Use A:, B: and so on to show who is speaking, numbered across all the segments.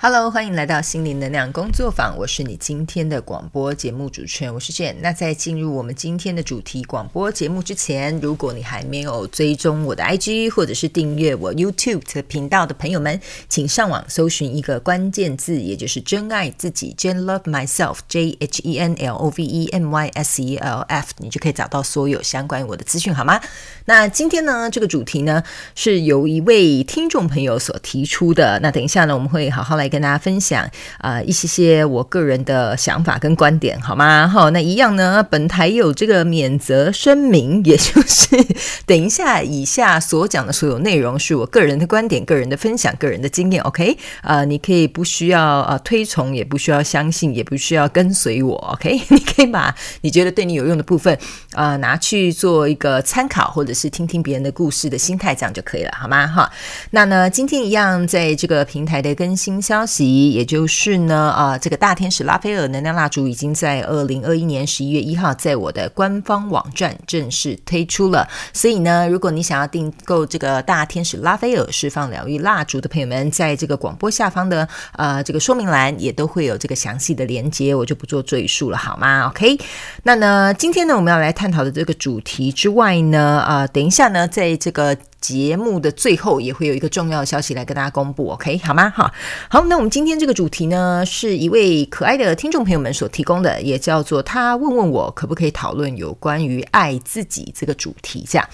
A: Hello，欢迎来到心灵能量工作坊。我是你今天的广播节目主持人，我是 Jane。那在进入我们今天的主题广播节目之前，如果你还没有追踪我的 IG 或者是订阅我 YouTube 的频道的朋友们，请上网搜寻一个关键字，也就是“真爱自己 ”，Jhen Love Myself，J H E N L O V E M Y S E L F，你就可以找到所有相关于我的资讯，好吗？那今天呢，这个主题呢是由一位听众朋友所提出的。那等一下呢，我们会好好来。跟大家分享啊、呃、一些些我个人的想法跟观点，好吗？好，那一样呢，本台有这个免责声明，也就是等一下以下所讲的所有内容是我个人的观点、个人的分享、个人的经验。OK，啊、呃，你可以不需要啊、呃、推崇，也不需要相信，也不需要跟随我。OK，你可以把你觉得对你有用的部分啊、拿去做一个参考，或者是听听别人的故事的心态，这样就可以了，好吗？哈，那呢，今天一样在这个平台的更新消消息，也就是呢，啊，这个大天使拉斐尔能量蜡烛已经在二零二一年十一月一号在我的官方网站正式推出了。所以呢，如果你想要订购这个大天使拉斐尔释放疗愈蜡烛的朋友们，在这个广播下方的啊这个说明栏也都会有这个详细的连接，我就不做赘述了，好吗？OK，那呢，今天呢，我们要来探讨的这个主题之外呢，啊，等一下呢，在这个。节目的最后也会有一个重要的消息来跟大家公布，OK 好吗？哈，好，那我们今天这个主题呢，是一位可爱的听众朋友们所提供的，也叫做他问问我可不可以讨论有关于爱自己这个主题。这样，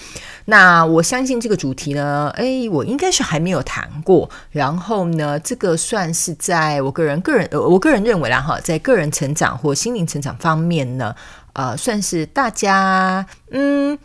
A: 那我相信这个主题呢，诶，我应该是还没有谈过。然后呢，这个算是在我个人个人呃，我个人认为啦哈，在个人成长或心灵成长方面呢，呃，算是大家嗯。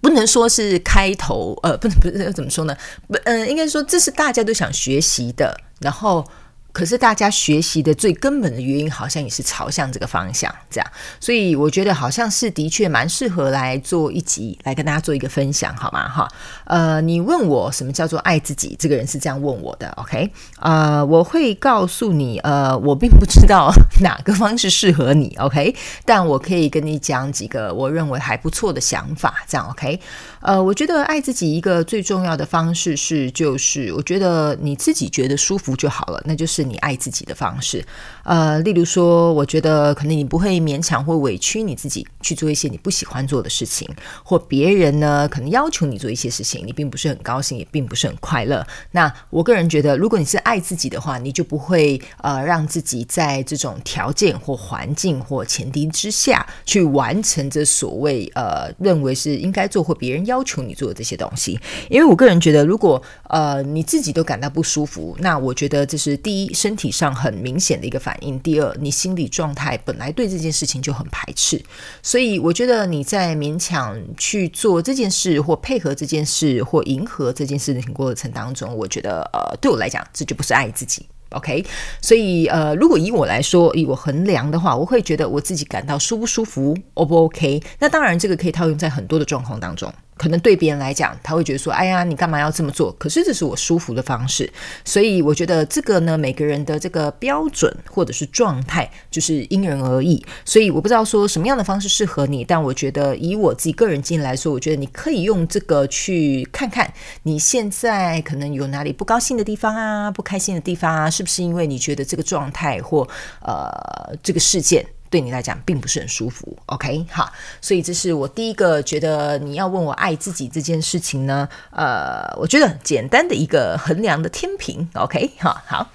A: 不能说是开头，呃，不能不是怎么说呢？不，嗯，应该说这是大家都想学习的，然后。可是大家学习的最根本的原因，好像也是朝向这个方向，这样，所以我觉得好像是的确蛮适合来做一集，来跟大家做一个分享，好吗？哈，呃，你问我什么叫做爱自己，这个人是这样问我的，OK？呃，我会告诉你，呃，我并不知道哪个方式适合你，OK？但我可以跟你讲几个我认为还不错的想法，这样，OK？呃，我觉得爱自己一个最重要的方式是，就是我觉得你自己觉得舒服就好了，那就是。你爱自己的方式，呃，例如说，我觉得可能你不会勉强或委屈你自己去做一些你不喜欢做的事情，或别人呢可能要求你做一些事情，你并不是很高兴，也并不是很快乐。那我个人觉得，如果你是爱自己的话，你就不会呃让自己在这种条件或环境或前提之下去完成这所谓呃认为是应该做或别人要求你做的这些东西。因为我个人觉得，如果呃你自己都感到不舒服，那我觉得这是第一。身体上很明显的一个反应。第二，你心理状态本来对这件事情就很排斥，所以我觉得你在勉强去做这件事，或配合这件事，或迎合这件事情过程当中，我觉得呃，对我来讲，这就不是爱自己。OK，所以呃，如果以我来说，以我衡量的话，我会觉得我自己感到舒不舒服，O 不 OK？那当然，这个可以套用在很多的状况当中。可能对别人来讲，他会觉得说：“哎呀，你干嘛要这么做？”可是这是我舒服的方式，所以我觉得这个呢，每个人的这个标准或者是状态就是因人而异。所以我不知道说什么样的方式适合你，但我觉得以我自己个人经验来说，我觉得你可以用这个去看看你现在可能有哪里不高兴的地方啊，不开心的地方啊，是不是因为你觉得这个状态或呃这个事件。对你来讲并不是很舒服，OK，好，所以这是我第一个觉得你要问我爱自己这件事情呢，呃，我觉得简单的一个衡量的天平，OK，好，好，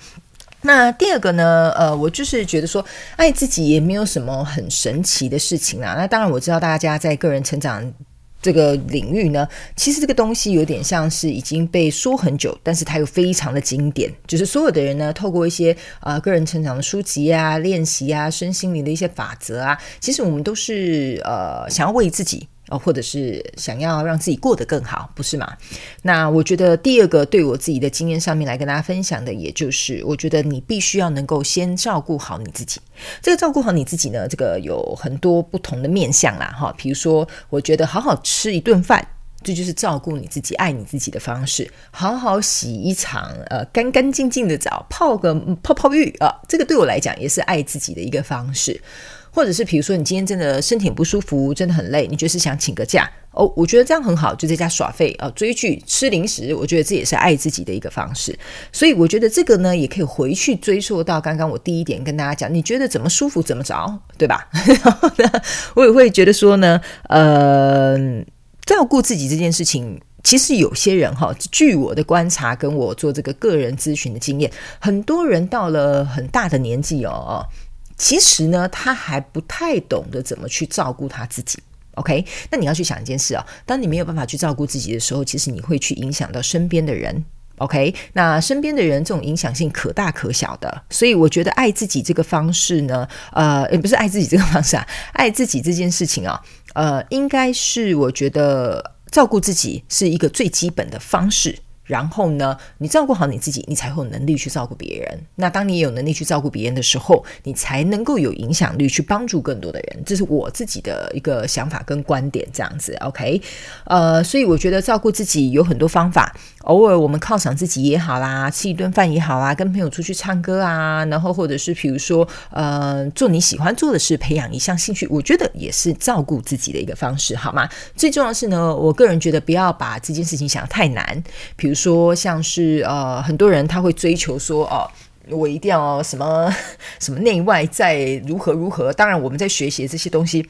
A: 那第二个呢，呃，我就是觉得说爱自己也没有什么很神奇的事情啦，那当然我知道大家在个人成长。这个领域呢，其实这个东西有点像是已经被说很久，但是它又非常的经典。就是所有的人呢，透过一些啊、个人成长的书籍啊、练习啊、身心灵的一些法则啊，其实我们都是呃想要为自己。哦，或者是想要让自己过得更好，不是吗？那我觉得第二个对我自己的经验上面来跟大家分享的，也就是我觉得你必须要能够先照顾好你自己。这个照顾好你自己呢，这个有很多不同的面向啦，哈。比如说，我觉得好好吃一顿饭，这就是照顾你自己、爱你自己的方式。好好洗一场呃干干净净的澡，泡个泡泡浴啊，这个对我来讲也是爱自己的一个方式。或者是比如说你今天真的身体不舒服，真的很累，你就是想请个假。哦，我觉得这样很好，就在家耍废啊，追剧、吃零食，我觉得这也是爱自己的一个方式。所以我觉得这个呢，也可以回去追溯到刚刚我第一点跟大家讲，你觉得怎么舒服怎么着，对吧？然后呢，我也会觉得说呢，呃，照顾自己这件事情，其实有些人哈，据我的观察，跟我做这个个人咨询的经验，很多人到了很大的年纪哦，其实呢，他还不太懂得怎么去照顾他自己。OK，那你要去想一件事啊，当你没有办法去照顾自己的时候，其实你会去影响到身边的人。OK，那身边的人这种影响性可大可小的，所以我觉得爱自己这个方式呢，呃，也不是爱自己这个方式啊，爱自己这件事情啊，呃，应该是我觉得照顾自己是一个最基本的方式。然后呢，你照顾好你自己，你才会有能力去照顾别人。那当你有能力去照顾别人的时候，你才能够有影响力去帮助更多的人。这是我自己的一个想法跟观点，这样子。OK，呃，所以我觉得照顾自己有很多方法。偶尔我们犒赏自己也好啦，吃一顿饭也好啦，跟朋友出去唱歌啊，然后或者是比如说，呃，做你喜欢做的事，培养一项兴趣，我觉得也是照顾自己的一个方式，好吗？最重要的是呢，我个人觉得不要把这件事情想得太难，比如说像是呃，很多人他会追求说哦，我一定要什么 什么内外在如何如何，当然我们在学习这些东西。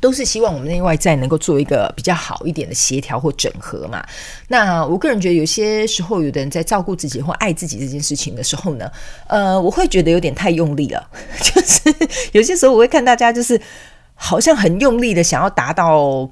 A: 都是希望我们内外在能够做一个比较好一点的协调或整合嘛。那我个人觉得，有些时候有的人在照顾自己或爱自己这件事情的时候呢，呃，我会觉得有点太用力了。就是有些时候我会看大家，就是好像很用力的想要达到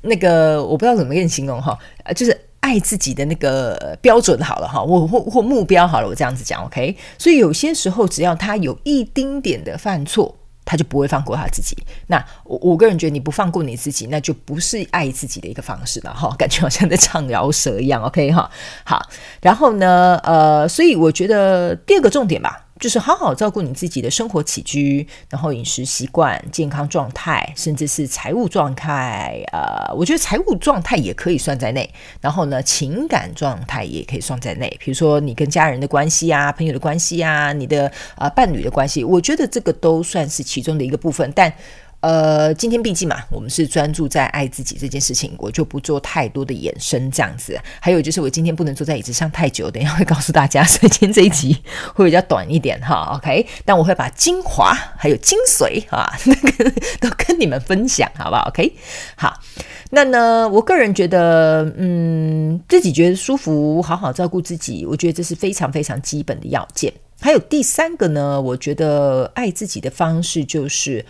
A: 那个，我不知道怎么跟你形容哈，就是爱自己的那个标准好了哈，或或或目标好了，我这样子讲，OK。所以有些时候，只要他有一丁点的犯错。他就不会放过他自己。那我我个人觉得，你不放过你自己，那就不是爱自己的一个方式了哈。感觉好像在唱饶舌一样，OK 哈。好，然后呢，呃，所以我觉得第二个重点吧。就是好好照顾你自己的生活起居，然后饮食习惯、健康状态，甚至是财务状态。呃，我觉得财务状态也可以算在内。然后呢，情感状态也可以算在内。比如说你跟家人的关系啊，朋友的关系啊，你的、呃、伴侣的关系，我觉得这个都算是其中的一个部分。但呃，今天毕竟嘛，我们是专注在爱自己这件事情，我就不做太多的延伸这样子。还有就是，我今天不能坐在椅子上太久，等一下会告诉大家，所以今天这一集会比较短一点哈。OK，但我会把精华还有精髓啊，那个都跟你们分享，好不好？OK，好。那呢，我个人觉得，嗯，自己觉得舒服，好好照顾自己，我觉得这是非常非常基本的要件。还有第三个呢，我觉得爱自己的方式就是。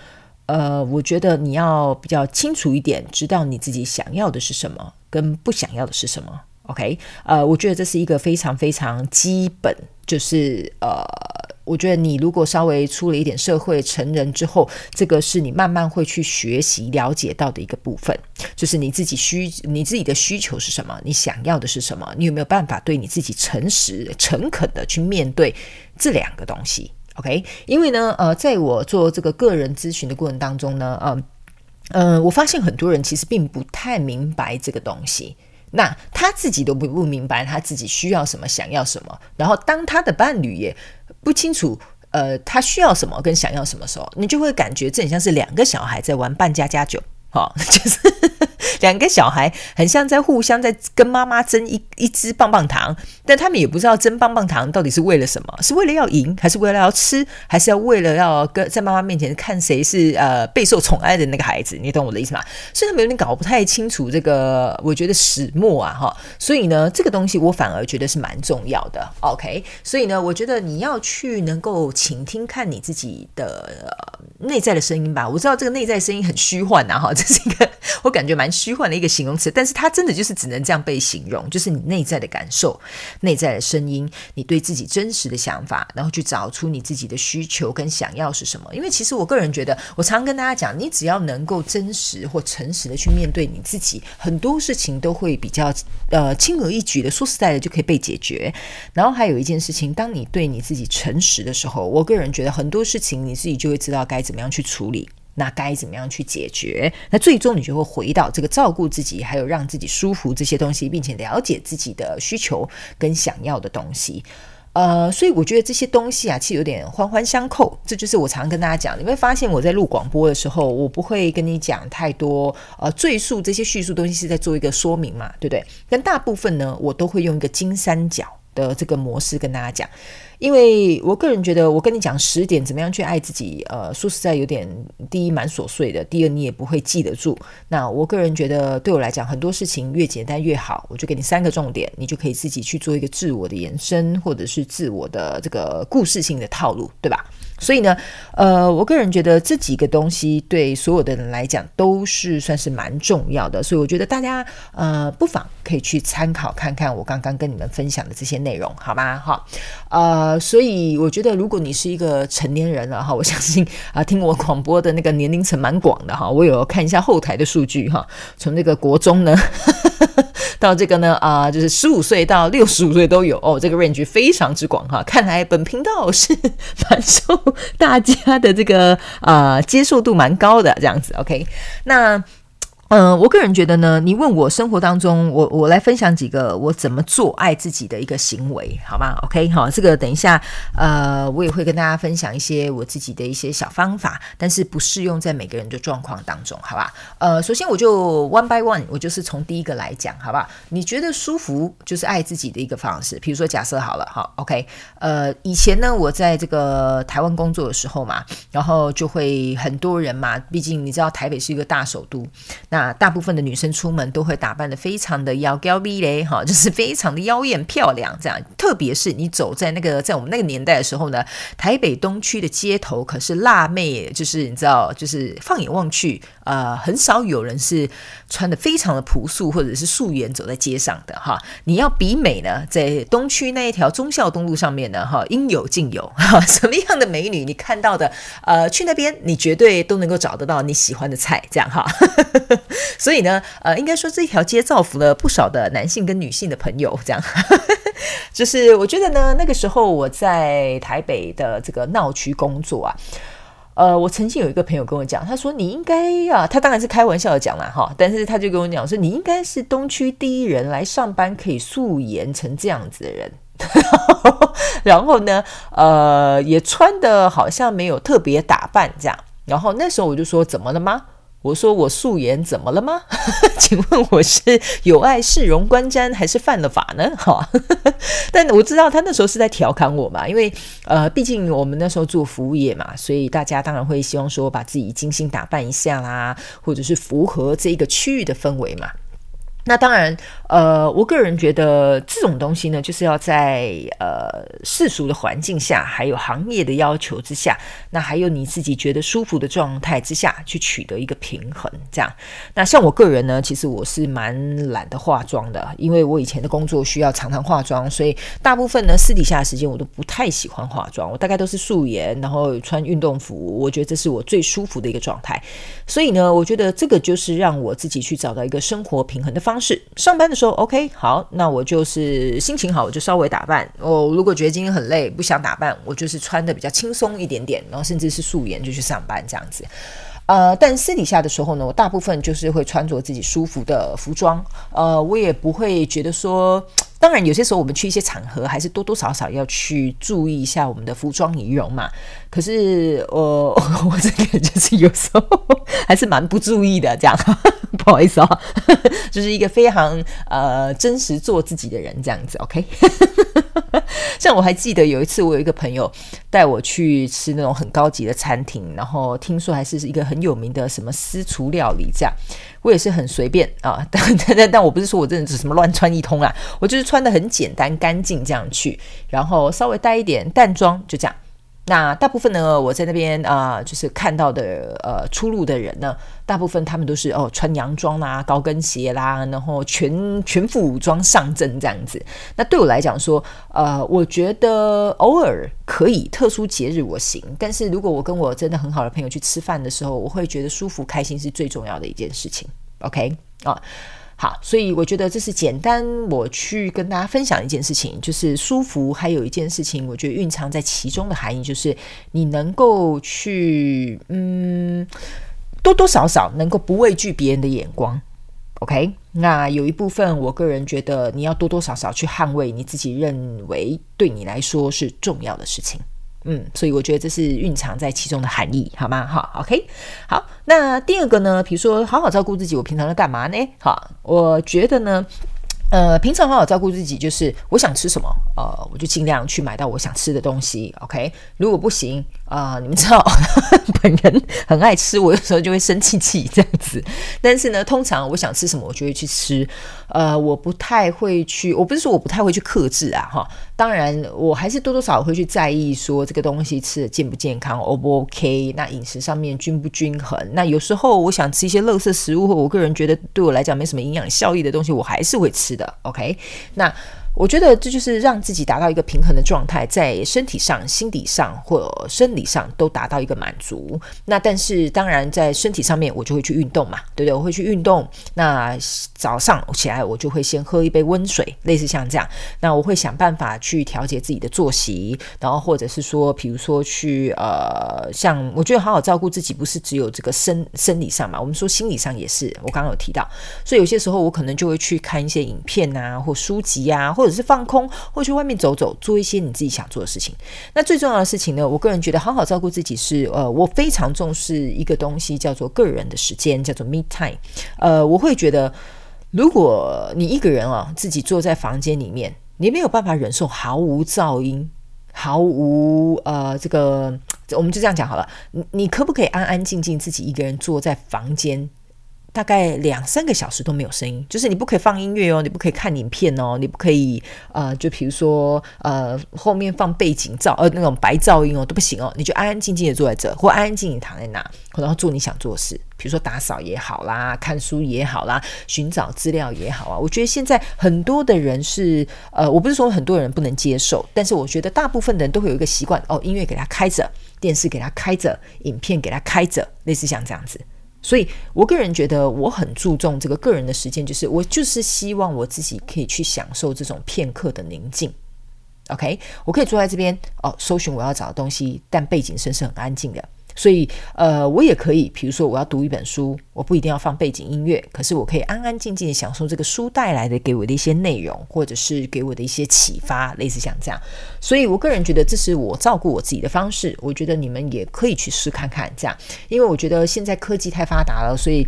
A: 呃，我觉得你要比较清楚一点，知道你自己想要的是什么，跟不想要的是什么。OK，呃，我觉得这是一个非常非常基本，就是呃，我觉得你如果稍微出了一点社会成人之后，这个是你慢慢会去学习了解到的一个部分，就是你自己需你自己的需求是什么，你想要的是什么，你有没有办法对你自己诚实、诚恳的去面对这两个东西。OK，因为呢，呃，在我做这个个人咨询的过程当中呢，嗯、呃，呃，我发现很多人其实并不太明白这个东西，那他自己都不不明白他自己需要什么，想要什么，然后当他的伴侣也不清楚，呃，他需要什么跟想要什么时候，你就会感觉这很像是两个小孩在玩扮家家酒。好，就是 两个小孩很像在互相在跟妈妈争一一支棒棒糖，但他们也不知道争棒棒糖到底是为了什么，是为了要赢，还是为了要吃，还是要为了要跟在妈妈面前看谁是呃备受宠爱的那个孩子？你懂我的意思吗？所以他们有点搞不太清楚这个，我觉得始末啊，哈。所以呢，这个东西我反而觉得是蛮重要的。OK，所以呢，我觉得你要去能够倾听看你自己的内在的声音吧。我知道这个内在声音很虚幻啊，哈。这是一个我感觉蛮虚幻的一个形容词，但是它真的就是只能这样被形容，就是你内在的感受、内在的声音，你对自己真实的想法，然后去找出你自己的需求跟想要是什么。因为其实我个人觉得，我常跟大家讲，你只要能够真实或诚实的去面对你自己，很多事情都会比较呃轻而易举的，说实在的就可以被解决。然后还有一件事情，当你对你自己诚实的时候，我个人觉得很多事情你自己就会知道该怎么样去处理。那该怎么样去解决？那最终你就会回到这个照顾自己，还有让自己舒服这些东西，并且了解自己的需求跟想要的东西。呃，所以我觉得这些东西啊，其实有点环环相扣。这就是我常跟大家讲，你会发现我在录广播的时候，我不会跟你讲太多呃赘述这些叙述东西，是在做一个说明嘛，对不对？但大部分呢，我都会用一个金三角的这个模式跟大家讲。因为我个人觉得，我跟你讲十点怎么样去爱自己，呃，说实在有点，第一蛮琐碎的，第二你也不会记得住。那我个人觉得，对我来讲，很多事情越简单越好。我就给你三个重点，你就可以自己去做一个自我的延伸，或者是自我的这个故事性的套路，对吧？所以呢，呃，我个人觉得这几个东西对所有的人来讲都是算是蛮重要的，所以我觉得大家呃不妨可以去参考看看我刚刚跟你们分享的这些内容，好吗？哈，呃，所以我觉得如果你是一个成年人了哈，我相信啊、听我广播的那个年龄层蛮广的哈，我有看一下后台的数据哈，从这个国中呢。到这个呢啊、就是十五岁到六十五岁都有哦，这个 range 非常之广哈。看来本频道是蛮受大家的这个、呃、接受度蛮高的这样子。OK，那。嗯、我个人觉得呢，你问我生活当中，我我来分享几个我怎么做爱自己的一个行为，好吗？OK，好，这个等一下，呃，我也会跟大家分享一些我自己的一些小方法，但是不适用在每个人的状况当中，好吧？呃，首先我就 one by one，我就是从第一个来讲，好吧？你觉得舒服就是爱自己的一个方式，比如说假设好了，好，OK，呃，以前呢，我在这个台湾工作的时候嘛，然后就会很多人嘛，毕竟你知道台北是一个大首都，那啊，大部分的女生出门都会打扮的非常的妖娇美丽哈，就是非常的妖艳漂亮这样。特别是你走在那个在我们那个年代的时候呢，台北东区的街头可是辣妹，就是你知道，就是放眼望去，呃，很少有人是穿得非常的朴素或者是素颜走在街上的哈。你要比美呢，在东区那一条忠孝东路上面呢，哈，应有尽有哈。什么样的美女你看到的，呃，去那边你绝对都能够找得到你喜欢的菜，这样哈。所以呢，呃，应该说这条街造福了不少的男性跟女性的朋友，这样，就是我觉得呢，那个时候我在台北的这个闹区工作啊，呃，我曾经有一个朋友跟我讲，他说你应该啊，他当然是开玩笑的讲啦哈，但是他就跟我讲说，你应该是东区第一人来上班可以素颜成这样子的人，然后呢，呃，也穿的好像没有特别打扮这样，然后那时候我就说，怎么了吗？我说我素颜怎么了吗？请问我是有碍市容观瞻，还是犯了法呢？哈，但我知道他那时候是在调侃我嘛，因为呃，毕竟我们那时候做服务业嘛，所以大家当然会希望说把自己精心打扮一下啦，或者是符合这一个区域的氛围嘛。那当然，呃，我个人觉得这种东西呢，就是要在呃世俗的环境下，还有行业的要求之下，那还有你自己觉得舒服的状态之下去取得一个平衡，这样。那像我个人呢，其实我是蛮懒得化妆的，因为我以前的工作需要常常化妆，所以大部分呢私底下的时间我都不太喜欢化妆，我大概都是素颜，然后穿运动服，我觉得这是我最舒服的一个状态。所以呢，我觉得这个就是让我自己去找到一个生活平衡的方式。上班的时候说，OK，好，那我就是心情好，我就稍微打扮。我如果觉得今天很累，不想打扮，我就是穿的比较轻松一点点，然后甚至是素颜就去上班这样子。呃，但私底下的时候呢，我大部分就是会穿着自己舒服的服装。呃，我也不会觉得说。当然，有些时候我们去一些场合，还是多多少少要去注意一下我们的服装仪容嘛。可是，我 我这个就是有时候还是蛮不注意的，这样 不好意思啊，就是一个非常呃真实做自己的人这样子。OK，像我还记得有一次，我有一个朋友带我去吃那种很高级的餐厅，然后听说还是一个很有名的什么私厨料理这样。我也是很随便啊，但但但我不是说我真的是什么乱穿一通啊，我就是穿的很简单干净这样去，然后稍微带一点淡妆就这样。那大部分呢，我在那边啊、就是看到的呃出入的人呢，大部分他们都是哦穿洋装啦、高跟鞋啦，然后全全副武装上阵这样子。那对我来讲说，呃，我觉得偶尔可以特殊节日我行，但是如果我跟我真的很好的朋友去吃饭的时候，我会觉得舒服开心是最重要的一件事情。OK 啊。好，所以我觉得这是简单我去跟大家分享一件事情，就是舒服。还有一件事情，我觉得蕴藏在其中的含义，就是你能够去，嗯，多多少少能够不畏惧别人的眼光。OK，那有一部分，我个人觉得你要多多少少去捍卫你自己认为对你来说是重要的事情。嗯，所以我觉得这是蕴藏在其中的含义，好吗？好，OK，好。那第二个呢，比如说好好照顾自己，我平常在干嘛呢？好，我觉得呢。呃，平常好好照顾自己，就是我想吃什么，呃，我就尽量去买到我想吃的东西。OK，如果不行，啊、呃，你们知道，本人很爱吃，我有时候就会生气气这样子。但是呢，通常我想吃什么，我就会去吃。呃，我不太会去，我不是说我不太会去克制啊，哈。当然，我还是多多少少会去在意说这个东西吃的健不健康，O 不 OK？那饮食上面均不均衡？那有时候我想吃一些乐色食物，或我个人觉得对我来讲没什么营养效益的东西，我还是会吃的。OK，那。我觉得这就是让自己达到一个平衡的状态，在身体上、心理上或生理上都达到一个满足。那但是当然在身体上面，我就会去运动嘛，对不对？我会去运动。那早上起来，我就会先喝一杯温水，类似像这样。那我会想办法去调节自己的作息，然后或者是说，比如说去呃，像我觉得好好照顾自己，不是只有这个生生理上嘛，我们说心理上也是。我刚刚有提到，所以有些时候我可能就会去看一些影片啊，或书籍啊，或或者是放空，或去外面走走，做一些你自己想做的事情。那最重要的事情呢，我个人觉得好好照顾自己是呃，我非常重视一个东西，叫做个人的时间，叫做 me time。呃，我会觉得，如果你一个人啊，自己坐在房间里面，你没有办法忍受毫无噪音，毫无呃这个，我们就这样讲好了。你你可不可以安安静静自己一个人坐在房间？大概两三个小时都没有声音，就是你不可以放音乐哦，你不可以看影片哦，你不可以呃，就比如说呃，后面放背景噪呃那种白噪音哦都不行哦，你就安安静静的坐在这，或安安静静躺在那，然后做你想做的事，比如说打扫也好啦，看书也好啦，寻找资料也好啊。我觉得现在很多的人是呃，我不是说很多人不能接受，但是我觉得大部分的人都会有一个习惯哦，音乐给他开着，电视给他开着，影片给他开着，类似像这样子。所以，我个人觉得我很注重这个个人的时间，就是我就是希望我自己可以去享受这种片刻的宁静。OK，我可以坐在这边哦，搜寻我要找的东西，但背景声是很安静的。所以，呃，我也可以，比如说我要读一本书，我不一定要放背景音乐，可是我可以安安静静的享受这个书带来的给我的一些内容，或者是给我的一些启发，类似像这样。所以我个人觉得这是我照顾我自己的方式，我觉得你们也可以去试看看这样，因为我觉得现在科技太发达了，所以。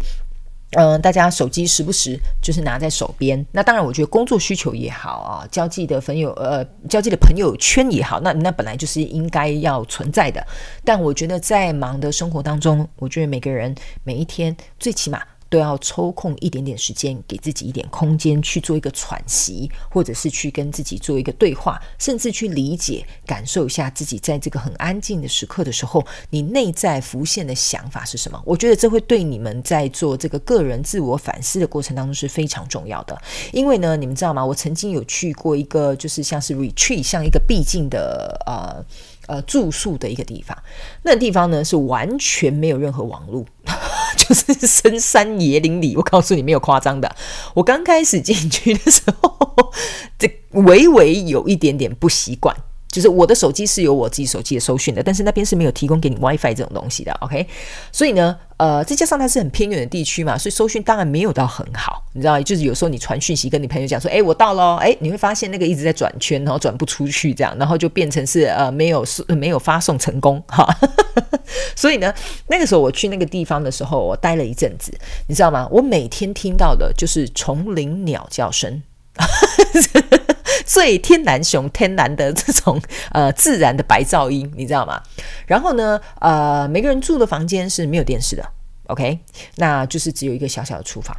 A: 嗯、大家手机时不时就是拿在手边。那当然，我觉得工作需求也好啊，交际的朋友呃，交际的朋友圈也好，那那本来就是应该要存在的。但我觉得在忙的生活当中，我觉得每个人每一天最起码。都要抽空一点点时间，给自己一点空间去做一个喘息，或者是去跟自己做一个对话，甚至去理解、感受一下自己在这个很安静的时刻的时候，你内在浮现的想法是什么？我觉得这会对你们在做这个个人自我反思的过程当中是非常重要的。因为呢，你们知道吗？我曾经有去过一个，就是像是 retreat，像一个避静的呃呃住宿的一个地方。那地方呢，是完全没有任何网络。就是深山野林里，我告诉你没有夸张的。我刚开始进去的时候，这微微有一点点不习惯。就是我的手机是有我自己手机的收讯的，但是那边是没有提供给你 WiFi 这种东西的，OK？所以呢，呃，再加上它是很偏远的地区嘛，所以收讯当然没有到很好，你知道，就是有时候你传讯息跟你朋友讲说，哎，我到了，哎，你会发现那个一直在转圈，然后转不出去，这样，然后就变成是呃没有没有发送成功哈。所以呢，那个时候我去那个地方的时候，我待了一阵子，你知道吗？我每天听到的就是丛林鸟叫声。最天然熊天然的这种呃自然的白噪音，你知道吗？然后呢，呃，每个人住的房间是没有电视的，OK，那就是只有一个小小的厨房，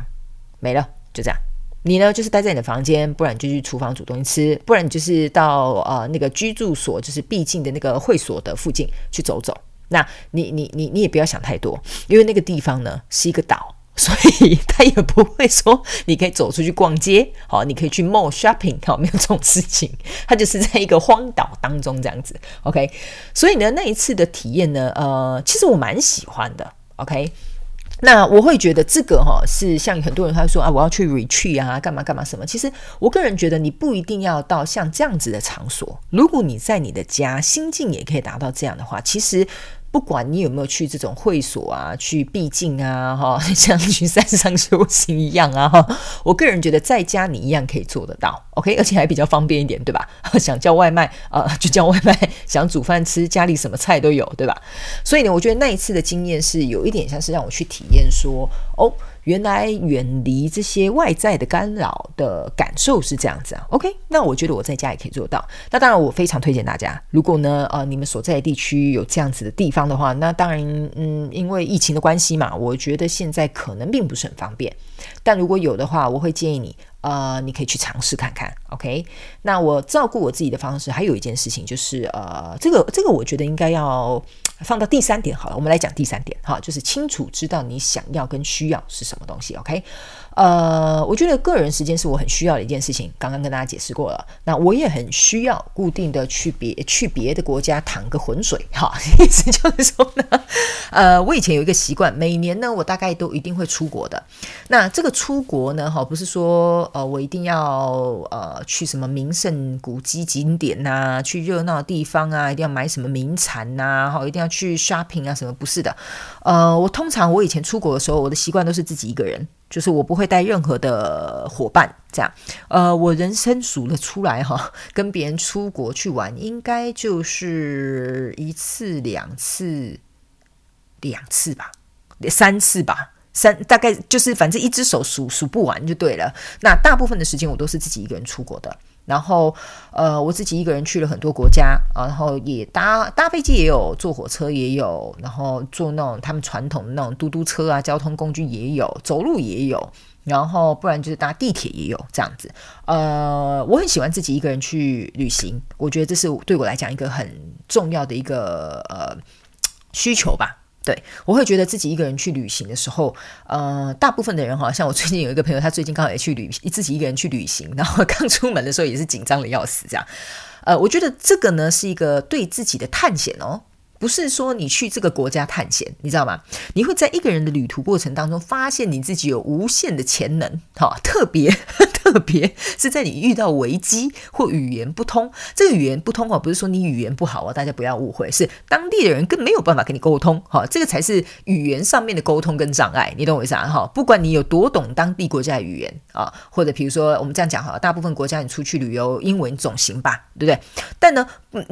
A: 没了，就这样。你呢，就是待在你的房间，不然你就去厨房煮东西吃，不然你就是到呃那个居住所，就是必进的那个会所的附近去走走。那你你你你也不要想太多，因为那个地方呢是一个岛。所以他也不会说你可以走出去逛街，好，你可以去 mall shopping，好，没有这种事情。他就是在一个荒岛当中这样子，OK。所以呢，那一次的体验呢，呃，其实我蛮喜欢的，OK。那我会觉得这个哈是像很多人他说啊，我要去 retreat 啊，干嘛干嘛什么。其实我个人觉得你不一定要到像这样子的场所，如果你在你的家心境也可以达到这样的话，其实。不管你有没有去这种会所啊，去避静啊，哈，像去山上修行一样啊，哈，我个人觉得在家你一样可以做得到，OK，而且还比较方便一点，对吧？想叫外卖啊，就叫外卖；想煮饭吃，家里什么菜都有，对吧？所以呢，我觉得那一次的经验是有一点像是让我去体验说，哦。原来远离这些外在的干扰的感受是这样子啊，OK？那我觉得我在家也可以做到。那当然，我非常推荐大家，如果呢，呃，你们所在的地区有这样子的地方的话，那当然，嗯，因为疫情的关系嘛，我觉得现在可能并不是很方便。但如果有的话，我会建议你，呃，你可以去尝试看看，OK？那我照顾我自己的方式，还有一件事情就是，呃，这个这个，我觉得应该要。放到第三点好了，我们来讲第三点哈，就是清楚知道你想要跟需要是什么东西，OK？呃，我觉得个人时间是我很需要的一件事情，刚刚跟大家解释过了。那我也很需要固定的去别去别的国家淌个浑水，哈，意思就是说呢，呃，我以前有一个习惯，每年呢，我大概都一定会出国的。那这个出国呢，哈，不是说呃，我一定要呃去什么名胜古迹景点呐、去热闹的地方啊，一定要买什么名产呐、啊，哈，一定要去 shopping 啊，什么不是的。呃，我通常我以前出国的时候，我的习惯都是自己一个人。就是我不会带任何的伙伴，这样，呃，我人生数了出来哈，跟别人出国去玩，应该就是一次、两次、两次吧，三次吧，三大概就是反正一只手数数不完就对了。那大部分的时间我都是自己一个人出国的。然后，呃，我自己一个人去了很多国家啊，然后也搭搭飞机也有，坐火车也有，然后坐那种他们传统的那种嘟嘟车啊，交通工具也有，走路也有，然后不然就是搭地铁也有这样子。呃，我很喜欢自己一个人去旅行，我觉得这是对我来讲一个很重要的一个呃需求吧。对，我会觉得自己一个人去旅行的时候，呃，大部分的人哈，像我最近有一个朋友，他最近刚好也去旅行，自己一个人去旅行，然后刚出门的时候也是紧张的要死，这样，呃，我觉得这个呢是一个对自己的探险哦。不是说你去这个国家探险，你知道吗？你会在一个人的旅途过程当中，发现你自己有无限的潜能，哈，特别 特别是在你遇到危机或语言不通，这个语言不通哦，不是说你语言不好哦，大家不要误会，是当地的人更没有办法跟你沟通，哈，这个才是语言上面的沟通跟障碍，你懂我意思啊？哈，不管你有多懂当地国家的语言啊，或者比如说我们这样讲哈，大部分国家你出去旅游，英文总行吧，对不对？但呢，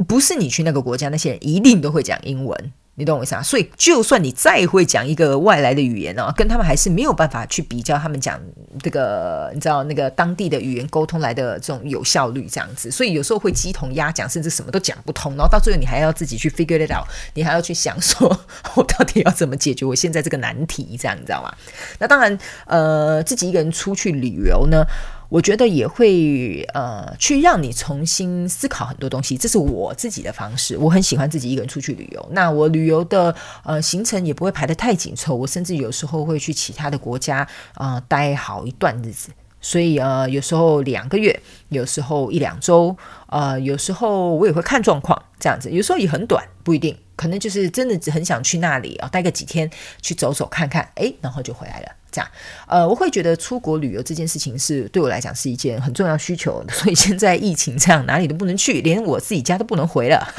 A: 不是你去那个国家，那些人一定都会讲。讲英文，你懂我意思啊？所以，就算你再会讲一个外来的语言呢，跟他们还是没有办法去比较他们讲这个，你知道那个当地的语言沟通来的这种有效率这样子。所以有时候会鸡同鸭讲，甚至什么都讲不通，然后到最后你还要自己去 figure it out，你还要去想说，我到底要怎么解决我现在这个难题，这样你知道吗？那当然，呃，自己一个人出去旅游呢。我觉得也会呃，去让你重新思考很多东西，这是我自己的方式。我很喜欢自己一个人出去旅游。那我旅游的呃行程也不会排得太紧凑，我甚至有时候会去其他的国家啊、待好一段日子。所以呃，有时候两个月，有时候一两周，呃，有时候我也会看状况这样子。有时候也很短，不一定，可能就是真的很想去那里啊，待个几天去走走看看，诶，然后就回来了。这样，呃，我会觉得出国旅游这件事情是对我来讲是一件很重要需求，所以现在疫情这样，哪里都不能去，连我自己家都不能回了，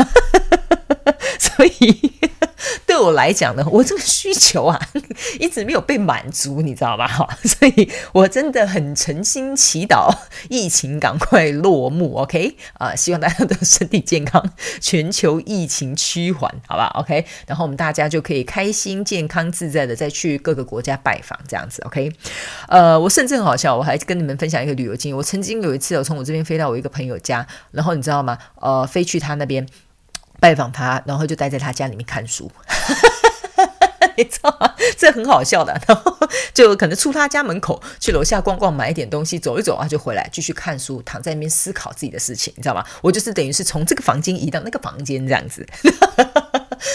A: 所以。对我来讲呢，我这个需求啊，一直没有被满足，你知道吧？哈，所以我真的很诚心祈祷疫情赶快落幕，OK？啊，希望大家都身体健康，全球疫情趋缓，好吧？OK？然后我们大家就可以开心、健康、自在的再去各个国家拜访，这样子，OK？呃，我甚至很好笑，我还跟你们分享一个旅游经验。我曾经有一次，我从我这边飞到我一个朋友家，然后你知道吗？呃，飞去他那边。拜访他，然后就待在他家里面看书，你知道吗？这很好笑的。然后就可能出他家门口，去楼下逛逛，买一点东西，走一走啊，就回来继续看书，躺在那边思考自己的事情，你知道吗？我就是等于是从这个房间移到那个房间这样子。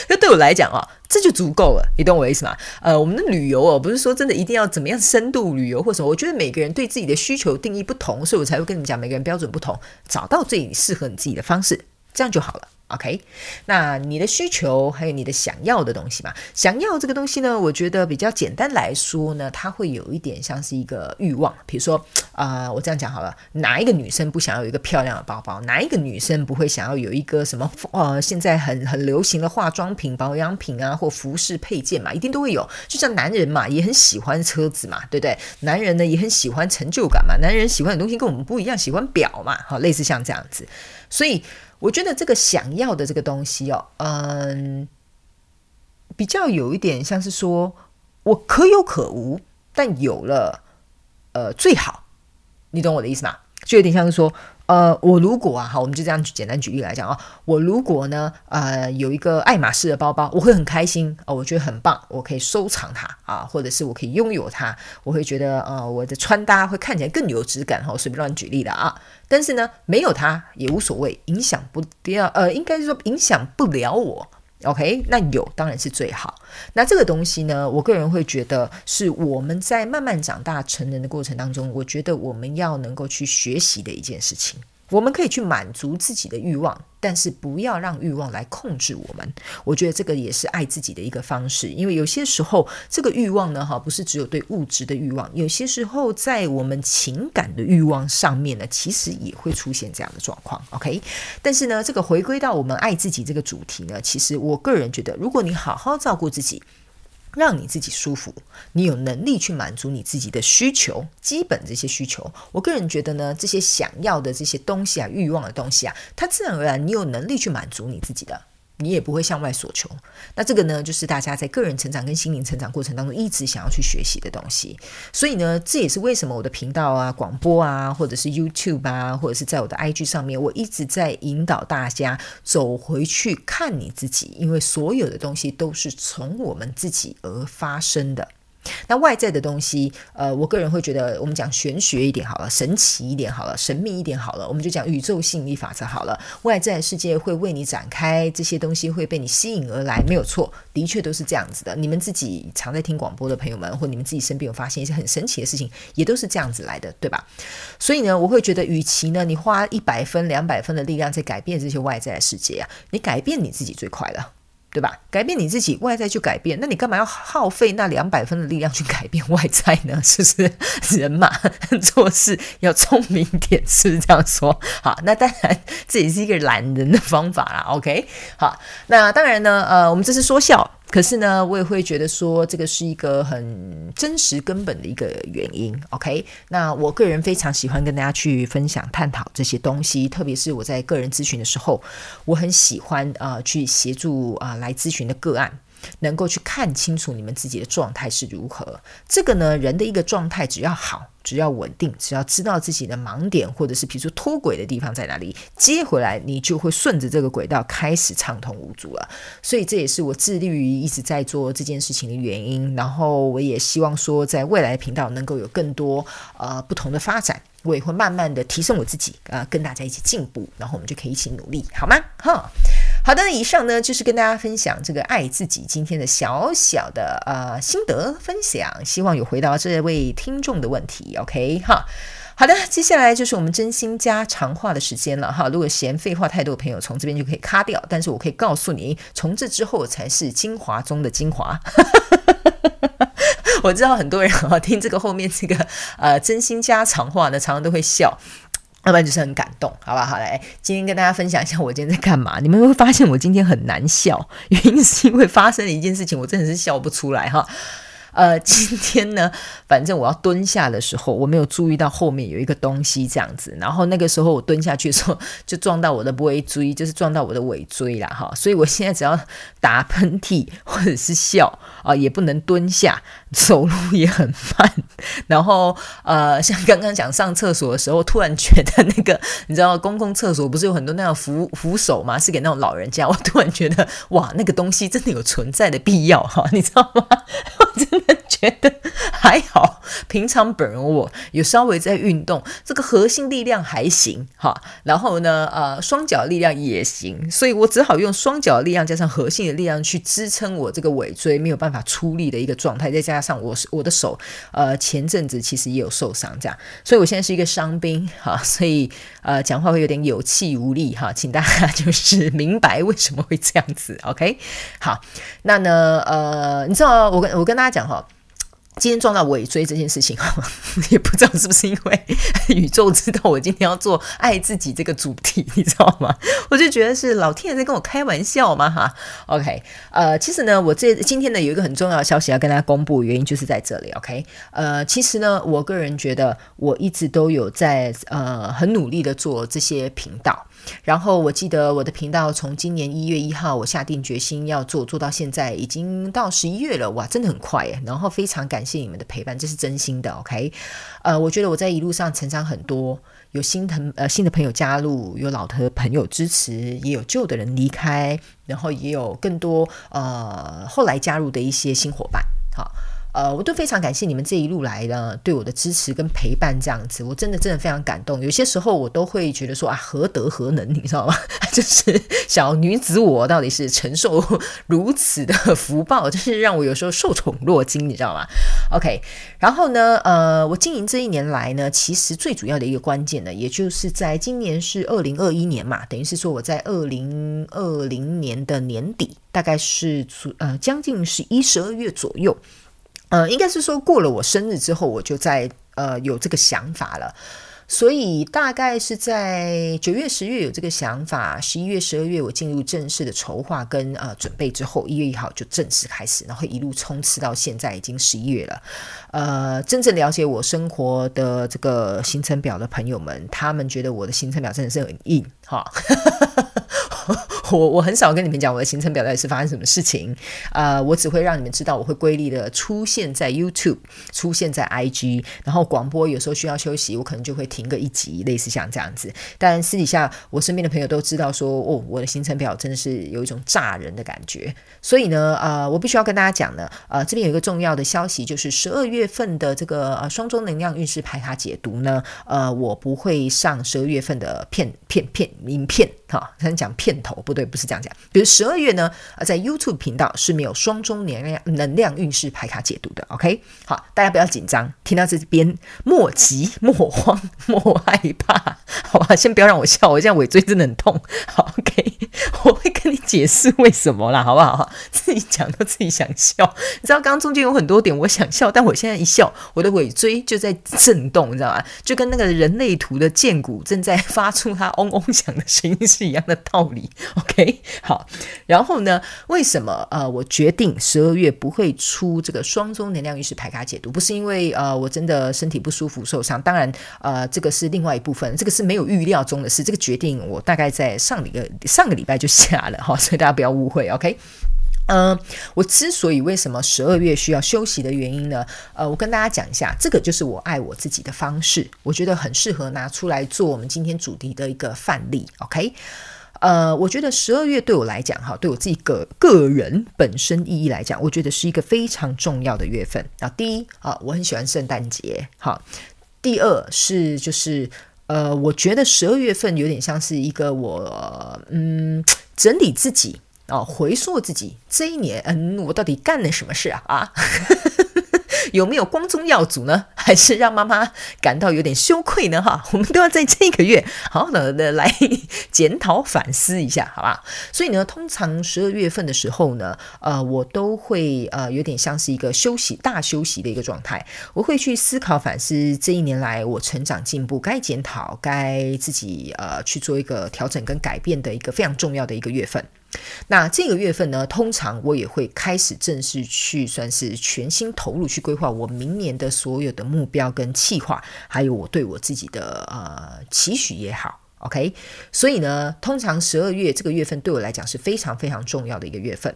A: 那 对我来讲啊，这就足够了，你懂我意思吗？呃，我们的旅游哦，不是说真的一定要怎么样深度旅游或什么，我觉得每个人对自己的需求定义不同，所以我才会跟你讲，每个人标准不同，找到最适合你自己的方式，这样就好了。OK，那你的需求还有你的想要的东西嘛？想要这个东西呢，我觉得比较简单来说呢，它会有一点像是一个欲望。比如说，啊、我这样讲好了，哪一个女生不想要有一个漂亮的包包？哪一个女生不会想要有一个什么？呃，现在很很流行的化妆品、保养品啊，或服饰配件嘛，一定都会有。就像男人嘛，也很喜欢车子嘛，对不对？男人呢也很喜欢成就感嘛，男人喜欢的东西跟我们不一样，喜欢表嘛，好，类似像这样子，所以。我觉得这个想要的这个东西哦，嗯，比较有一点像是说，我可有可无，但有了，呃，最好，你懂我的意思吗？就有点像是说，呃，我如果啊，好，我们就这样简单举例来讲啊，我如果呢，呃，有一个爱马仕的包包，我会很开心哦，我觉得很棒，我可以收藏它啊，或者是我可以拥有它，我会觉得呃，我的穿搭会看起来更有质感哈，随便乱举例的啊。但是呢，没有他也无所谓，影响不掉，呃，应该是说影响不了我。OK，那有当然是最好。那这个东西呢，我个人会觉得是我们在慢慢长大成人的过程当中，我觉得我们要能够去学习的一件事情。我们可以去满足自己的欲望，但是不要让欲望来控制我们。我觉得这个也是爱自己的一个方式，因为有些时候这个欲望呢，哈，不是只有对物质的欲望，有些时候在我们情感的欲望上面呢，其实也会出现这样的状况。OK，但是呢，这个回归到我们爱自己这个主题呢，其实我个人觉得，如果你好好照顾自己。让你自己舒服，你有能力去满足你自己的需求，基本这些需求，我个人觉得呢，这些想要的这些东西啊，欲望的东西啊，它自然而然你有能力去满足你自己的。你也不会向外索求，那这个呢，就是大家在个人成长跟心灵成长过程当中一直想要去学习的东西。所以呢，这也是为什么我的频道啊、广播啊，或者是 YouTube 啊，或者是在我的 IG 上面，我一直在引导大家走回去看你自己，因为所有的东西都是从我们自己而发生的。那外在的东西，呃，我个人会觉得，我们讲玄学一点好了，神奇一点好了，神秘一点好了，我们就讲宇宙吸引力法则好了。外在世界会为你展开，这些东西会被你吸引而来，没有错，的确都是这样子的。你们自己常在听广播的朋友们，或你们自己身边有发现一些很神奇的事情，也都是这样子来的，对吧？所以呢，我会觉得，与其呢，你花一百分、两百分的力量在改变这些外在的世界啊，你改变你自己最快了。对吧？改变你自己，外在去改变，那你干嘛要耗费那两百分的力量去改变外在呢？是不是 人嘛，做事要聪明点，是不是这样说？好，那当然这也是一个懒人的方法啦。OK，好，那当然呢，呃，我们这是说笑。可是呢，我也会觉得说，这个是一个很真实根本的一个原因。OK，那我个人非常喜欢跟大家去分享、探讨这些东西，特别是我在个人咨询的时候，我很喜欢啊、呃，去协助啊、来咨询的个案。能够去看清楚你们自己的状态是如何，这个呢，人的一个状态只要好，只要稳定，只要知道自己的盲点，或者是比如说脱轨的地方在哪里，接回来，你就会顺着这个轨道开始畅通无阻了。所以这也是我致力于一直在做这件事情的原因。然后我也希望说，在未来的频道能够有更多呃不同的发展，我也会慢慢的提升我自己啊、呃，跟大家一起进步，然后我们就可以一起努力，好吗？哈。好的，以上呢就是跟大家分享这个爱自己今天的小小的呃心得分享，希望有回答这位听众的问题。OK 哈，好的，接下来就是我们真心加长话的时间了哈。如果嫌废话太多的朋友，从这边就可以卡掉，但是我可以告诉你，从这之后才是精华中的精华。我知道很多人哈听这个后面这个呃真心家常话呢，常常都会笑。要不然就是很感动，好吧？好嘞，今天跟大家分享一下我今天在干嘛。你们会发现我今天很难笑，原因是因为发生了一件事情，我真的是笑不出来哈。呃，今天呢，反正我要蹲下的时候，我没有注意到后面有一个东西这样子，然后那个时候我蹲下去的时候，就撞到我的尾椎，就是撞到我的尾椎了哈。所以我现在只要打喷嚏或者是笑啊、也不能蹲下，走路也很慢。然后呃，像刚刚想上厕所的时候，突然觉得那个你知道公共厕所不是有很多那种扶扶手吗？是给那种老人家。我突然觉得哇，那个东西真的有存在的必要哈，你知道吗？我真的。觉得还好，平常本人我有稍微在运动，这个核心力量还行哈。然后呢，呃，双脚力量也行，所以我只好用双脚力量加上核心的力量去支撑我这个尾椎没有办法出力的一个状态。再加上我我的手，呃，前阵子其实也有受伤，这样，所以我现在是一个伤兵哈，所以呃，讲话会有点有气无力哈，请大家就是明白为什么会这样子。OK，好，那呢，呃，你知道我跟我跟大家讲哈。今天撞到尾椎这件事情，也不知道是不是因为 宇宙知道我今天要做爱自己这个主题，你知道吗？我就觉得是老天爷在跟我开玩笑嘛，哈。OK，呃，其实呢，我这今天呢有一个很重要的消息要跟大家公布，原因就是在这里。OK，呃，其实呢，我个人觉得我一直都有在呃很努力的做这些频道。然后我记得我的频道从今年一月一号我下定决心要做，做到现在已经到十一月了，哇，真的很快耶！然后非常感谢你们的陪伴，这是真心的，OK？呃，我觉得我在一路上成长很多，有新的呃新的朋友加入，有老的朋友支持，也有旧的人离开，然后也有更多呃后来加入的一些新伙伴，好。呃，我都非常感谢你们这一路来的对我的支持跟陪伴，这样子，我真的真的非常感动。有些时候我都会觉得说啊，何德何能，你知道吗？就是小女子我到底是承受如此的福报，就是让我有时候受宠若惊，你知道吗？OK，然后呢，呃，我经营这一年来呢，其实最主要的一个关键呢，也就是在今年是二零二一年嘛，等于是说我在二零二零年的年底，大概是呃将近是一十二月左右。呃，应该是说过了我生日之后，我就在呃有这个想法了，所以大概是在九月、十月有这个想法，十一月、十二月我进入正式的筹划跟呃准备之后，一月一号就正式开始，然后一路冲刺到现在已经十一月了。呃，真正了解我生活的这个行程表的朋友们，他们觉得我的行程表真的是很硬哈。我我很少跟你们讲我的行程表到底是发生什么事情，呃，我只会让你们知道我会规律的出现在 YouTube，出现在 IG，然后广播有时候需要休息，我可能就会停个一集，类似像这样子。但私底下我身边的朋友都知道说，哦，我的行程表真的是有一种炸人的感觉。所以呢，呃，我必须要跟大家讲呢，呃，这边有一个重要的消息，就是十二月份的这个呃双周能量运势排卡解读呢，呃，我不会上十二月份的片片片影片，哈，先讲片头不对。不是这样讲。比如十二月呢，啊在 YouTube 频道是没有双周年量能量运势牌卡解读的。OK，好，大家不要紧张，听到这边莫急莫慌莫害怕，好吧？先不要让我笑，我现在尾椎真的很痛。好，OK，我会跟你解释为什么啦，好不好？自己讲都自己想笑。你知道刚刚中间有很多点我想笑，但我现在一笑，我的尾椎就在震动，你知道吗？就跟那个人类图的剑骨正在发出它嗡嗡响的声音是一样的道理。OK，好，然后呢，为什么呃，我决定十二月不会出这个双周能量运势排卡解读？不是因为呃，我真的身体不舒服受伤，当然呃，这个是另外一部分，这个是没有预料中的事。这个决定我大概在上一个上个礼拜就下了哈，所以大家不要误会。OK，嗯、我之所以为什么十二月需要休息的原因呢？呃，我跟大家讲一下，这个就是我爱我自己的方式，我觉得很适合拿出来做我们今天主题的一个范例。OK。呃，我觉得十二月对我来讲，哈，对我自己个个人本身意义来讲，我觉得是一个非常重要的月份啊。第一啊，我很喜欢圣诞节，哈。第二是就是呃，我觉得十二月份有点像是一个我嗯整理自己啊，回溯自己这一年，嗯，我到底干了什么事啊？啊。有没有光宗耀祖呢？还是让妈妈感到有点羞愧呢？哈，我们都要在这个月好好的来检讨反思一下，好吧？所以呢，通常十二月份的时候呢，呃，我都会呃有点像是一个休息大休息的一个状态，我会去思考反思这一年来我成长进步该检讨该自己呃去做一个调整跟改变的一个非常重要的一个月份。那这个月份呢，通常我也会开始正式去算是全心投入去规划我明年的所有的目标跟计划，还有我对我自己的呃期许也好 OK，所以呢，通常十二月这个月份对我来讲是非常非常重要的一个月份。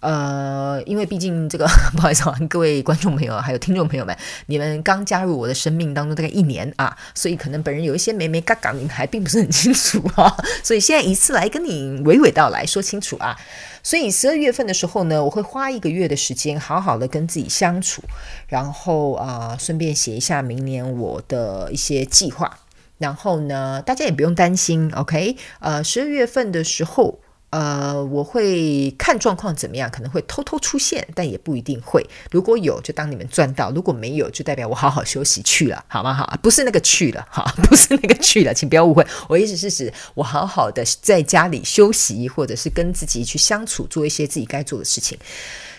A: 呃，因为毕竟这个 不好意思啊，各位观众朋友还有听众朋友们，你们刚加入我的生命当中大概一年啊，所以可能本人有一些眉眉嘎嘎，你们还并不是很清楚啊。所以现在一次来跟你娓娓道来说清楚啊。所以十二月份的时候呢，我会花一个月的时间，好好的跟自己相处，然后啊，呃，顺便写一下明年我的一些计划。然后呢，大家也不用担心，OK？呃，十二月份的时候，呃，我会看状况怎么样，可能会偷偷出现，但也不一定会。如果有，就当你们赚到；如果没有，就代表我好好休息去了，好吗？好，不是那个去了，哈，不是那个去了，请不要误会。我意思是指我好好的在家里休息，或者是跟自己去相处，做一些自己该做的事情。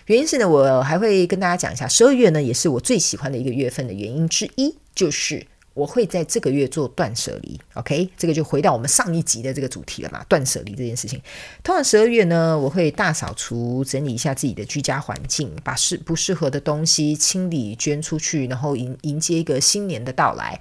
A: 原因是呢，我还会跟大家讲一下，十二月呢，也是我最喜欢的一个月份的原因之一，就是。我会在这个月做断舍离，OK，这个就回到我们上一集的这个主题了嘛，断舍离这件事情。通常十二月呢，我会大扫除，整理一下自己的居家环境，把适不适合的东西清理捐出去，然后迎迎接一个新年的到来。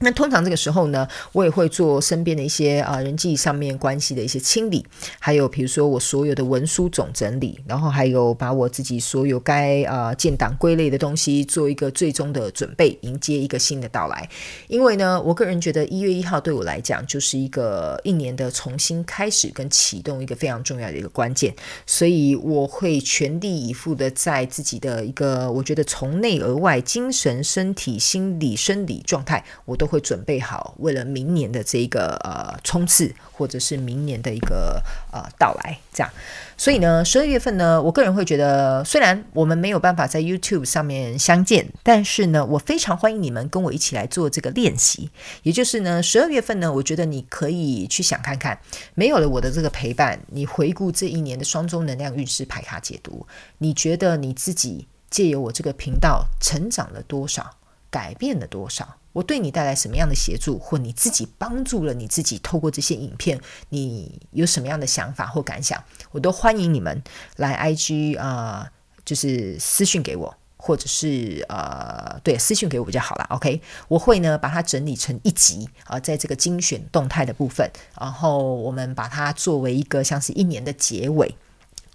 A: 那通常这个时候呢，我也会做身边的一些啊、人际上面关系的一些清理，还有比如说我所有的文书总整理，然后还有把我自己所有该啊、建档归类的东西做一个最终的准备，迎接一个新的到来。因为呢，我个人觉得一月一号对我来讲就是一个一年的重新开始跟启动一个非常重要的一个关键，所以我会全力以赴的在自己的一个我觉得从内而外，精神、身体、心理、生理状态，我都。会准备好，为了明年的这一个呃冲刺，或者是明年的一个呃到来，这样。所以呢，十二月份呢，我个人会觉得，虽然我们没有办法在 YouTube 上面相见，但是呢，我非常欢迎你们跟我一起来做这个练习。也就是呢，十二月份呢，我觉得你可以去想看看，没有了我的这个陪伴，你回顾这一年的双周能量运势排卡解读，你觉得你自己借由我这个频道成长了多少，改变了多少？我对你带来什么样的协助，或你自己帮助了你自己，透过这些影片，你有什么样的想法或感想，我都欢迎你们来 IG 啊、就是私讯给我，或者是呃，对，私讯给我比较好啦。OK，我会呢把它整理成一集啊、在这个精选动态的部分，然后我们把它作为一个像是一年的结尾，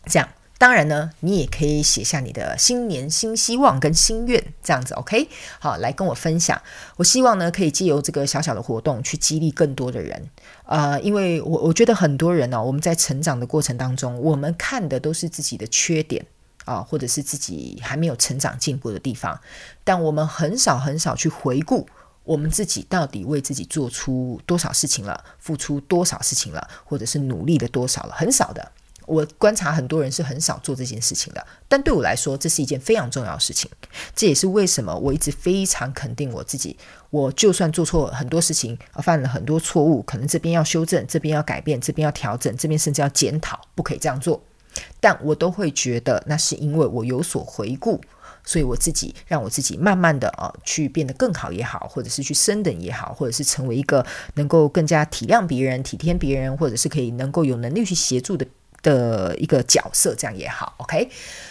A: 这样。当然呢，你也可以写下你的新年新希望跟心愿，这样子 OK，好，来跟我分享。我希望呢，可以借由这个小小的活动去激励更多的人。呃，因为我我觉得很多人呢、我们在成长的过程当中，我们看的都是自己的缺点啊、或者是自己还没有成长进步的地方，但我们很少很少去回顾我们自己到底为自己做出多少事情了，付出多少事情了，或者是努力了多少了，很少的。我观察很多人是很少做这件事情的，但对我来说，这是一件非常重要的事情。这也是为什么我一直非常肯定我自己。我就算做错很多事情，犯了很多错误，可能这边要修正，这边要改变，这边要调整，这边甚至要检讨，不可以这样做。但我都会觉得，那是因为我有所回顾，所以我自己让我自己慢慢的啊，去变得更好也好，或者是去升等也好，或者是成为一个能够更加体谅别人、体贴别人，或者是可以能够有能力去协助的。的一个角色，这样也好，OK。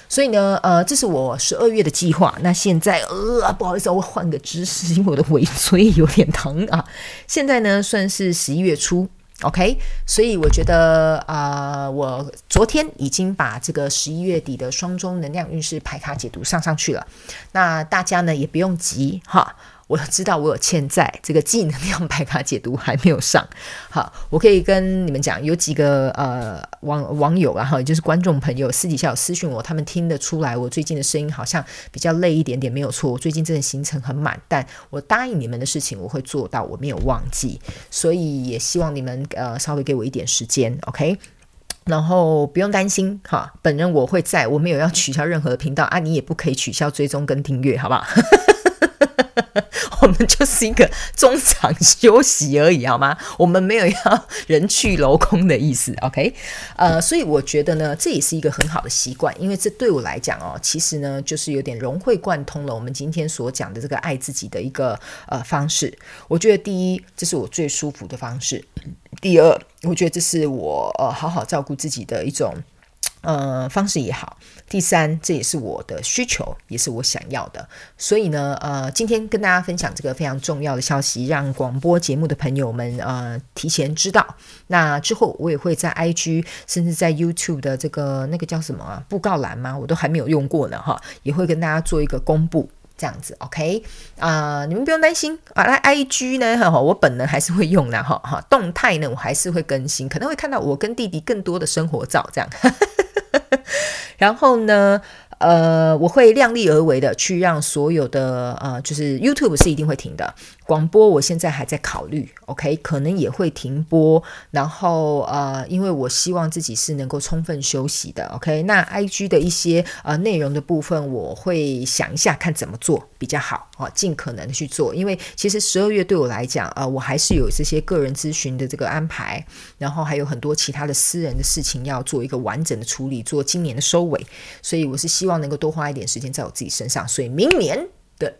A: 所以呢，呃，这是我十二月的计划。那现在，呃，不好意思，我换个姿势，因为我的尾椎有点疼啊。现在呢，算是十一月初，OK。所以我觉得，啊、呃，我昨天已经把这个十一月底的双周能量运势牌卡解读上上去了。那大家呢，也不用急哈。我知道我有欠债，这个技能量白卡解读还没有上。好，我可以跟你们讲，有几个呃网网友，啊，哈就是观众朋友私底下有私讯我，他们听得出来我最近的声音好像比较累一点点，没有错。我最近真的行程很满，但我答应你们的事情我会做到，我没有忘记，所以也希望你们呃稍微给我一点时间，OK？然后不用担心哈，本人我会在，我没有要取消任何频道啊，你也不可以取消追踪跟订阅，好不好？我们就是一个中场休息而已，好吗？我们没有要人去楼空的意思，OK？呃，所以我觉得呢，这也是一个很好的习惯，因为这对我来讲哦，其实呢，就是有点融会贯通了我们今天所讲的这个爱自己的一个呃方式。我觉得第一，这是我最舒服的方式；第二，我觉得这是我呃好好照顾自己的一种呃，方式也好。第三，这也是我的需求，也是我想要的。所以呢，呃，今天跟大家分享这个非常重要的消息，让广播节目的朋友们呃提前知道。那之后我也会在 IG，甚至在 YouTube 的这个那个叫什么啊，布告栏吗？我都还没有用过呢，哈，也会跟大家做一个公布。这样子，OK 啊、你们不用担心啊。那 IG 呢？哈，我本人还是会用的，哈哈。动态呢，我还是会更新，可能会看到我跟弟弟更多的生活照，这样。然后呢，呃，我会量力而为的去让所有的呃，就是 YouTube 是一定会停的。广播我现在还在考虑，OK，可能也会停播。然后呃，因为我希望自己是能够充分休息的，OK。那 IG 的一些呃内容的部分，我会想一下看怎么做比较好啊，尽可能的去做。因为其实十二月对我来讲，呃，我还是有这些个人咨询的这个安排，然后还有很多其他的私人的事情要做一个完整的处理，做今年的收尾。所以我是希望能够多花一点时间在我自己身上。所以明年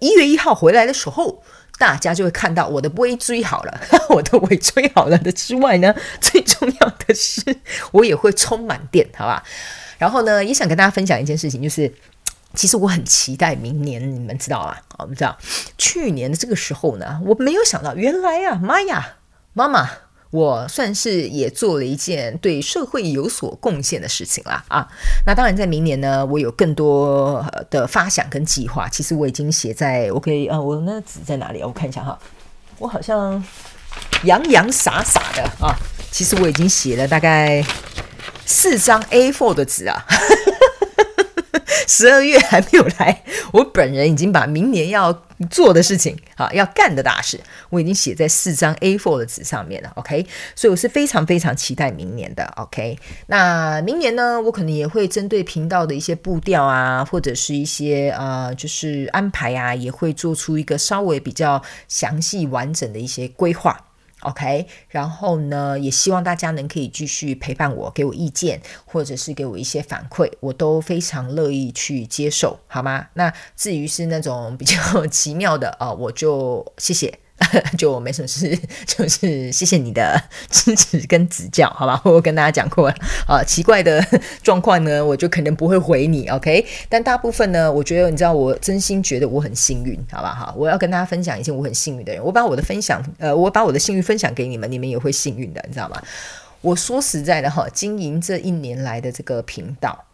A: 一月一号回来的时候。大家就会看到我的尾椎好了，我的尾椎好了的之外呢，最重要的是我也会充满电，好吧？然后呢，也想跟大家分享一件事情，就是其实我很期待明年，你们知道啊？我们知道去年的这个时候呢，我没有想到，原来呀，妈呀，妈妈。我算是也做了一件对社会有所贡献的事情啦啊！那当然，在明年呢，我有更多的发想跟计划。其实我已经写在，我可以啊，我那纸在哪里？我看一下哈，我好像洋洋洒洒的啊，其实我已经写了大概四张 A4 的纸啊。十二月还没有来，我本人已经把明年要做的事情，好要干的大事，我已经写在四张 A4 的纸上面了。OK，所以我是非常非常期待明年的。OK，那明年呢，我可能也会针对频道的一些步调啊，或者是一些呃，就是安排啊，也会做出一个稍微比较详细完整的一些规划。OK，然后呢，也希望大家能可以继续陪伴我，给我意见，或者是给我一些反馈，我都非常乐意去接受，好吗？那至于是那种比较 奇妙的啊、我就谢谢。就没什么事，就是谢谢你的支持跟指教，好吧？我跟大家讲过了啊，奇怪的状况呢，我就可能不会回你，OK？但大部分呢，我觉得你知道，我真心觉得我很幸运，好吧？哈，我要跟大家分享一件我很幸运的人，我把我的分享，呃，我把我的幸运分享给你们，你们也会幸运的，你知道吗？我说实在的哈，经营这一年来的这个频道。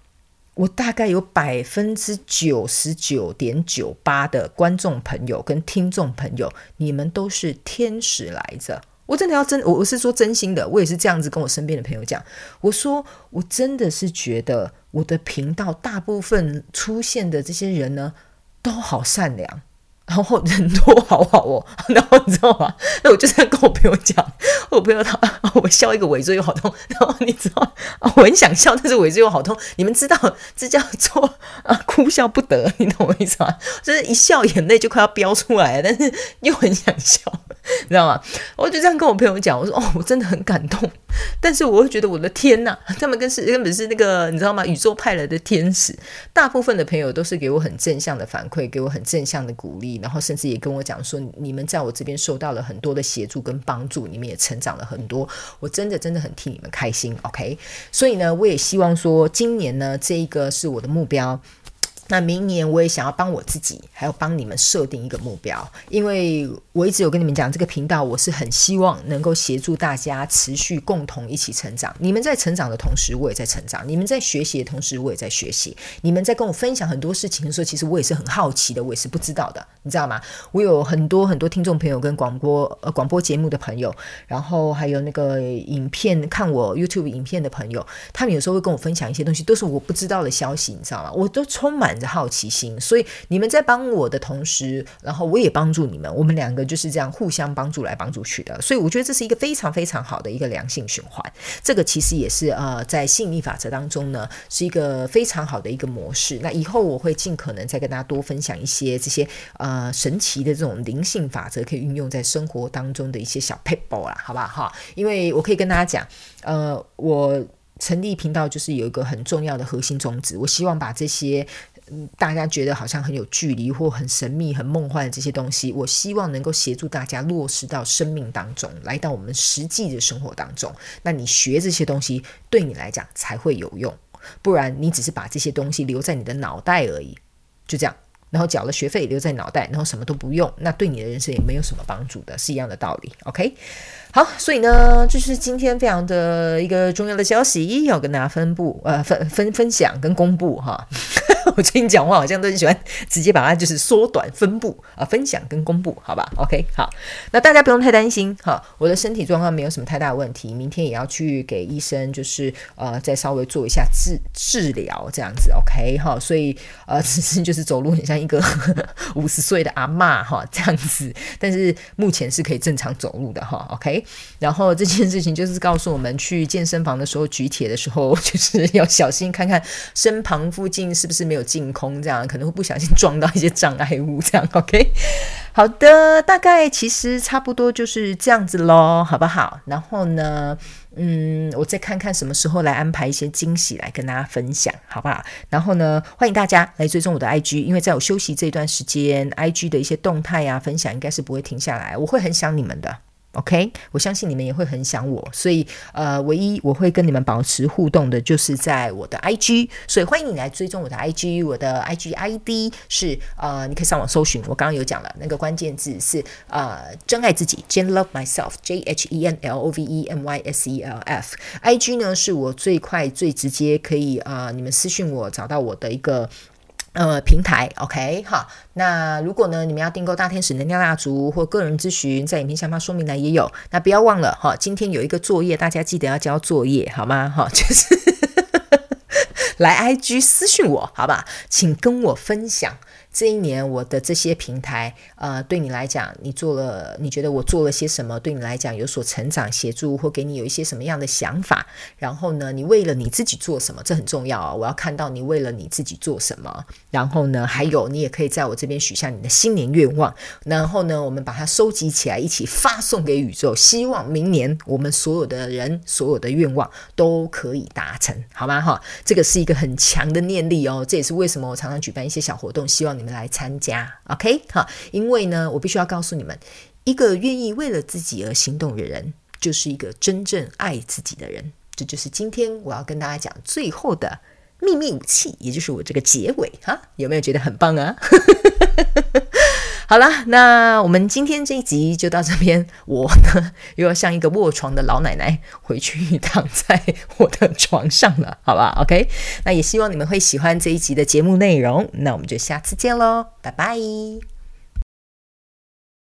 A: 我大概有百分之九十九点九八的观众朋友跟听众朋友，你们都是天使来着。我真的要真，我我是说真心的，我也是这样子跟我身边的朋友讲。我说，我真的是觉得我的频道大部分出现的这些人呢，都好善良。然后人多好好哦，然后你知道吗？那我就在跟我朋友讲，我朋友他我笑一个尾椎又好痛，然后你知道我很想笑，但是尾椎又好痛。你们知道这叫做啊哭笑不得，你懂我意思吗？就是一笑眼泪就快要飙出来，但是又很想笑，你知道吗？我就这样跟我朋友讲，我说哦，我真的很感动，但是我会觉得我的天呐，他们跟是根本是那个你知道吗？宇宙派来的天使，大部分的朋友都是给我很正向的反馈，给我很正向的鼓励。然后甚至也跟我讲说，你们在我这边受到了很多的协助跟帮助，你们也成长了很多，我真的真的很替你们开心，OK？所以呢，我也希望说，今年呢，这一个是我的目标。那明年我也想要帮我自己，还要帮你们设定一个目标，因为我一直有跟你们讲，这个频道我是很希望能够协助大家持续共同一起成长。你们在成长的同时，我也在成长；你们在学习的同时，我也在学习。你们在跟我分享很多事情的时候，其实我也是很好奇的，我也是不知道的，你知道吗？我有很多很多听众朋友跟广播呃广播节目的朋友，然后还有那个影片看我 YouTube 影片的朋友，他们有时候会跟我分享一些东西，都是我不知道的消息，你知道吗？我都充满。的好奇心，所以你们在帮我的同时，然后我也帮助你们，我们两个就是这样互相帮助来帮助去的。所以我觉得这是一个非常非常好的一个良性循环。这个其实也是呃，在吸引力法则当中呢，是一个非常好的一个模式。那以后我会尽可能再跟大家多分享一些这些呃神奇的这种灵性法则，可以运用在生活当中的一些小撇步啦，好不好？哈，因为我可以跟大家讲，呃，我成立频道就是有一个很重要的核心宗旨，我希望把这些。大家觉得好像很有距离或很神秘、很梦幻的这些东西，我希望能够协助大家落实到生命当中，来到我们实际的生活当中。那你学这些东西，对你来讲才会有用。不然你只是把这些东西留在你的脑袋而已，就这样。然后缴了学费留在脑袋，然后什么都不用，那对你的人生也没有什么帮助的，是一样的道理。OK，好，所以呢，这是今天非常的一个重要的消息要跟大家分布，呃，分分分享跟公布哈。我最近讲话好像都很喜欢直接把它就是缩短分布啊，分享跟公布，好吧？OK，好，那大家不用太担心哈，我的身体状况没有什么太大问题，明天也要去给医生就是呃再稍微做一下治治疗这样子，OK 哈，所以呃只是就是走路很像。一个 五十岁的阿嬷哈，这样子，但是目前是可以正常走路的哈，OK。然后这件事情就是告诉我们，去健身房的时候举铁的时候，就是要小心看看身旁附近是不是没有净空，这样可能会不小心撞到一些障碍物，这样 OK。好的，大概其实差不多就是这样子喽，好不好？然后呢，嗯，我再看看什么时候来安排一些惊喜来跟大家分享，好不好？然后呢，欢迎大家来追踪我的 IG，因为在我休息这段时间，IG 的一些动态啊分享应该是不会停下来，我会很想你们的。OK，我相信你们也会很想我，所以呃，唯一我会跟你们保持互动的，就是在我的 IG，所以欢迎你来追踪我的 IG，我的 IG ID 是呃，你可以上网搜寻，我刚刚有讲了，那个关键字是呃，真爱自己，Jen Love Myself，J H E N L O V E M Y S E L F，IG 呢是我最快最直接可以呃，你们私讯我找到我的一个。呃，平台，OK，好。那如果呢，你们要订购大天使能量蜡烛或个人咨询，在影片下方说明栏也有。那不要忘了哈，今天有一个作业，大家记得要交作业，好吗？哈，就是来 IG 私讯我，好吧？请跟我分享。这一年我的这些平台，呃，对你来讲，你做了，你觉得我做了些什么？对你来讲有所成长、协助，或给你有一些什么样的想法？然后呢，你为了你自己做什么？这很重要啊！我要看到你为了你自己做什么。然后呢，还有你也可以在我这边许下你的新年愿望。然后呢，我们把它收集起来，一起发送给宇宙。希望明年我们所有的人所有的愿望都可以达成，好吗？哈，这个是一个很强的念力哦。这也是为什么我常常举办一些小活动，希望你来参加，OK，好，因为呢，我必须要告诉你们，一个愿意为了自己而行动的人，就是一个真正爱自己的人。这就是今天我要跟大家讲最后的秘密武器，也就是我这个结尾，哈，有没有觉得很棒啊？好了，那我们今天这一集就到这边。我呢，又要像一个卧床的老奶奶，回去躺在我的床上了，好吧？OK，那也希望你们会喜欢这一集的节目内容。那我们就下次见喽，拜拜。